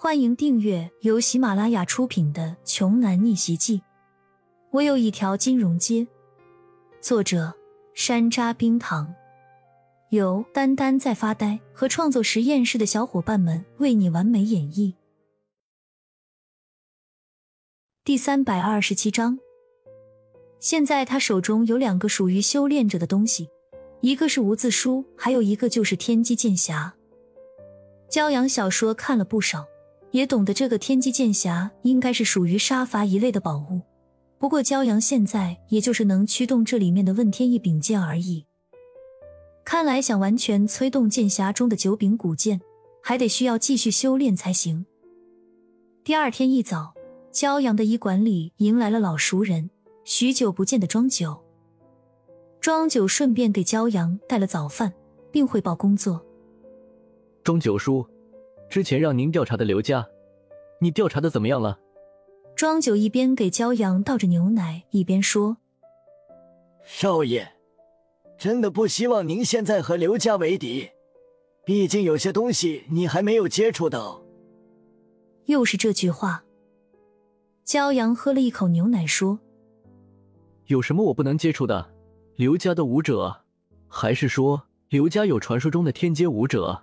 欢迎订阅由喜马拉雅出品的《穷男逆袭记》。我有一条金融街，作者山楂冰糖，由丹丹在发呆和创作实验室的小伙伴们为你完美演绎。第三百二十七章，现在他手中有两个属于修炼者的东西，一个是无字书，还有一个就是天机剑匣。骄阳小说看了不少。也懂得这个天机剑匣应该是属于杀伐一类的宝物，不过骄阳现在也就是能驱动这里面的问天一柄剑而已。看来想完全催动剑匣中的九柄古剑，还得需要继续修炼才行。第二天一早，骄阳的医馆里迎来了老熟人，许久不见的庄九。庄九顺便给骄阳带了早饭，并汇报工作。庄九叔。之前让您调查的刘家，你调查的怎么样了？庄九一边给骄阳倒着牛奶，一边说：“少爷，真的不希望您现在和刘家为敌，毕竟有些东西你还没有接触到。”又是这句话。骄阳喝了一口牛奶，说：“有什么我不能接触的？刘家的武者，还是说刘家有传说中的天阶武者？”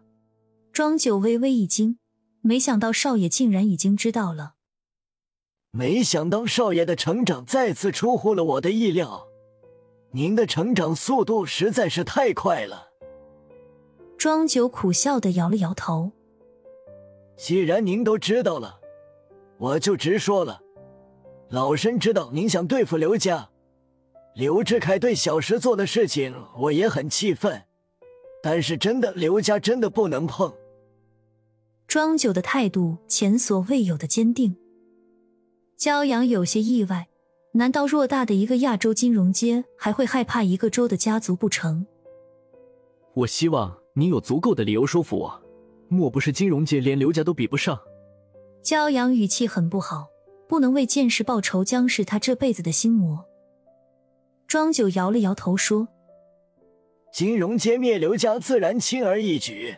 庄九微微一惊，没想到少爷竟然已经知道了。没想到少爷的成长再次出乎了我的意料，您的成长速度实在是太快了。庄九苦笑的摇了摇头。既然您都知道了，我就直说了。老身知道您想对付刘家，刘志凯对小石做的事情，我也很气愤。但是真的，刘家真的不能碰。庄九的态度前所未有的坚定，骄阳有些意外，难道偌大的一个亚洲金融街还会害怕一个州的家族不成？我希望你有足够的理由说服我，莫不是金融界连刘家都比不上？骄阳语气很不好，不能为剑士报仇将是他这辈子的心魔。庄九摇了摇头说：“金融街灭刘家自然轻而易举，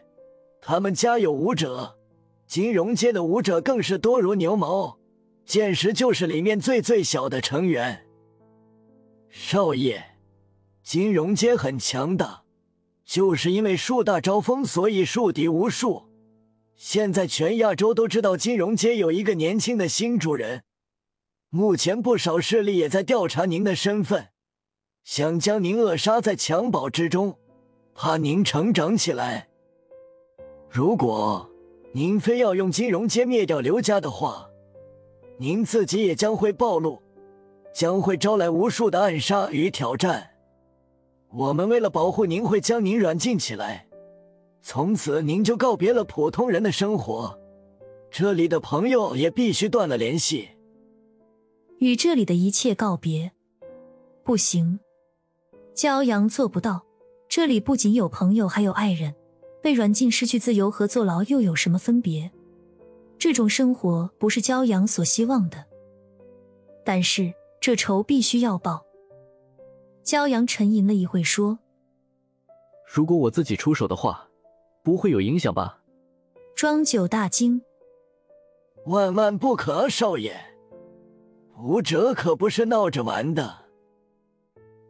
他们家有武者。”金融街的武者更是多如牛毛，剑石就是里面最最小的成员。少爷，金融街很强大，就是因为树大招风，所以树敌无数。现在全亚洲都知道金融街有一个年轻的新主人，目前不少势力也在调查您的身份，想将您扼杀在襁褓之中，怕您成长起来。如果。您非要用金融街灭掉刘家的话，您自己也将会暴露，将会招来无数的暗杀与挑战。我们为了保护您，会将您软禁起来，从此您就告别了普通人的生活，这里的朋友也必须断了联系，与这里的一切告别。不行，骄阳做不到。这里不仅有朋友，还有爱人。被软禁、失去自由和坐牢又有什么分别？这种生活不是骄阳所希望的。但是这仇必须要报。骄阳沉吟了一会，说：“如果我自己出手的话，不会有影响吧？”庄九大惊：“万万不可，少爷！武者可不是闹着玩的。”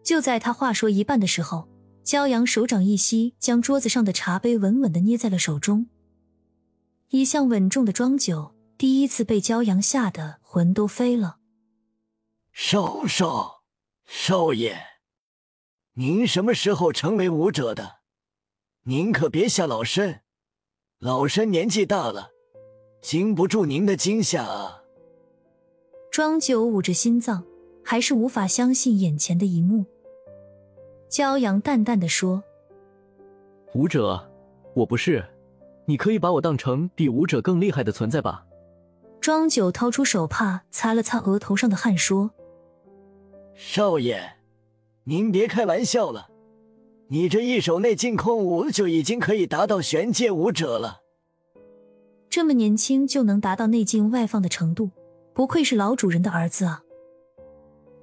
就在他话说一半的时候。骄阳手掌一吸，将桌子上的茶杯稳稳的捏在了手中。一向稳重的庄九第一次被骄阳吓得魂都飞了。少少少爷，您什么时候成为武者的？您可别吓老身，老身年纪大了，经不住您的惊吓啊！庄九捂着心脏，还是无法相信眼前的一幕。骄阳淡淡的说：“武者，我不是，你可以把我当成比武者更厉害的存在吧？”庄九掏出手帕擦了擦额头上的汗，说：“少爷，您别开玩笑了，你这一手内劲空舞就已经可以达到玄界武者了。这么年轻就能达到内劲外放的程度，不愧是老主人的儿子啊！”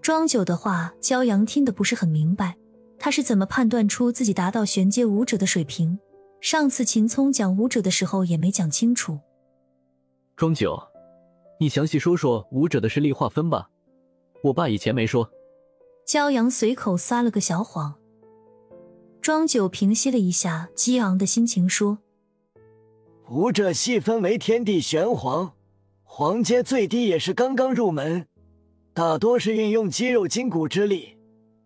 庄九的话，骄阳听得不是很明白。他是怎么判断出自己达到玄阶武者的水平？上次秦聪讲武者的时候也没讲清楚。庄九，你详细说说武者的实力划分吧，我爸以前没说。骄阳随口撒了个小谎。庄九平息了一下激昂的心情，说：“武者细分为天地玄黄，黄阶最低也是刚刚入门，大多是运用肌肉筋骨之力，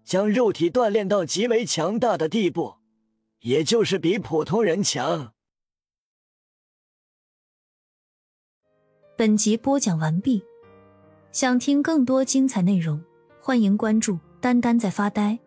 将肉体锻炼到极为强大的地步，也就是比普通人强。”本集播讲完毕，想听更多精彩内容，欢迎关注“丹丹在发呆”。